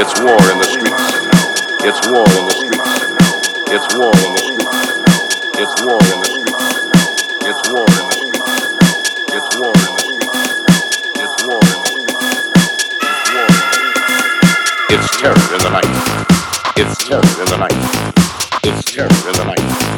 It's war in the streets. It's war in the streets. It's war in the streets. It's war in the streets. It's war in the streets. It's war in the streets. It's war in the streets. It's war in the streets. It's terror in the night. It's terror in the night. It's terror in the night.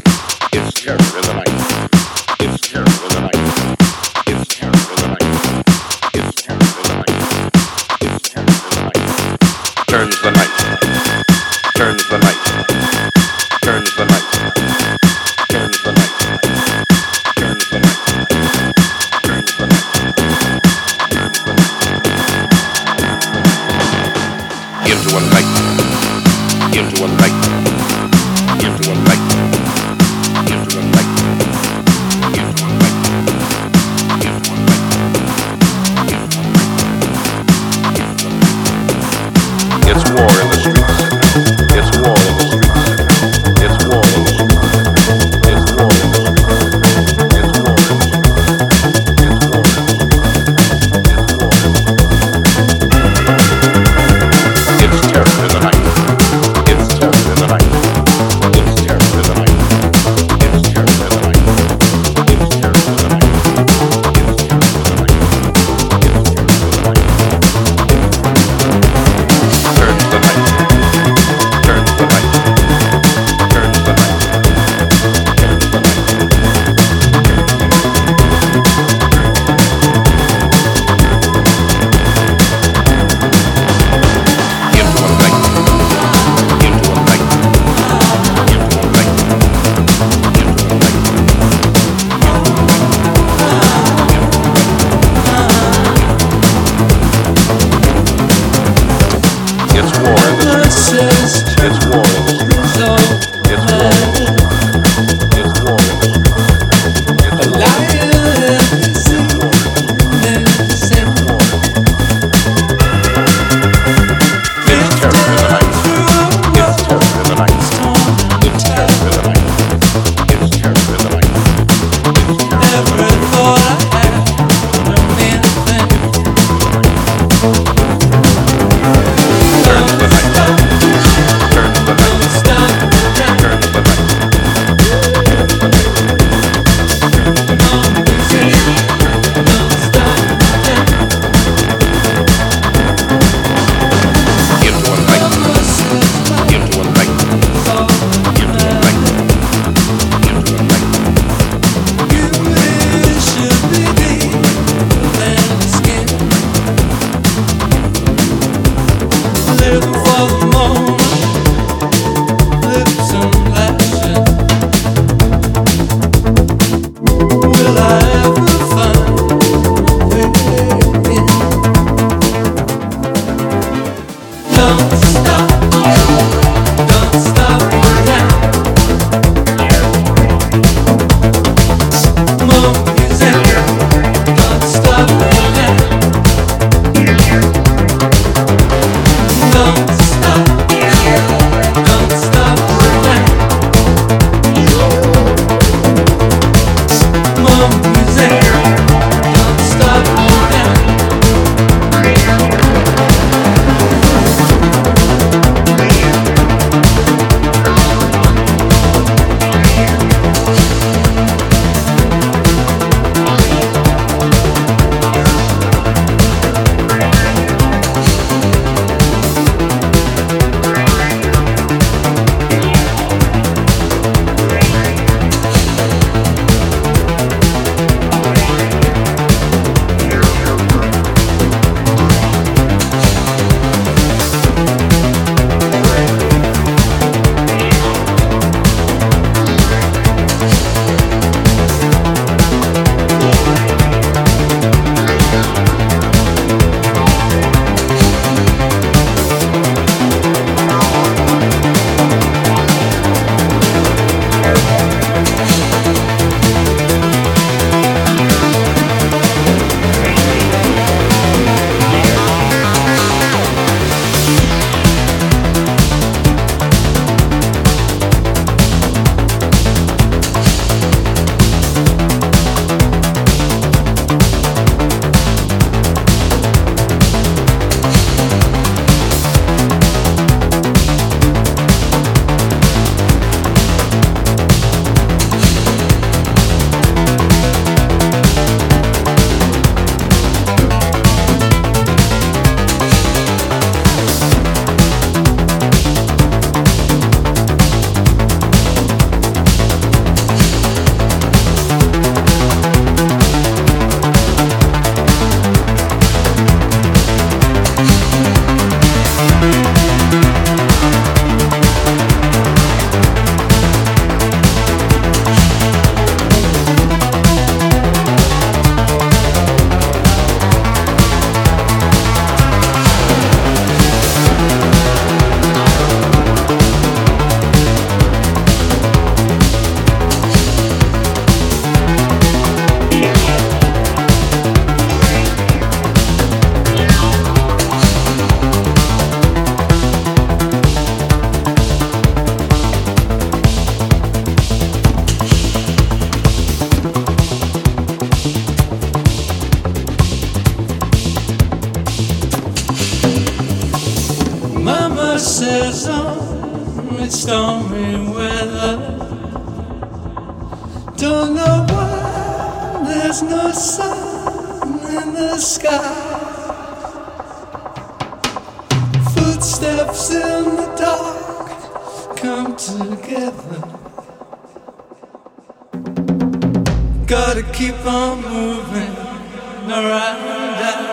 into one light, into one light, into one light, into one light, into one light. It's war in the street. this war. Stormy weather. Don't know why there's no sun in the sky. Footsteps in the dark come together. Gotta keep on moving around.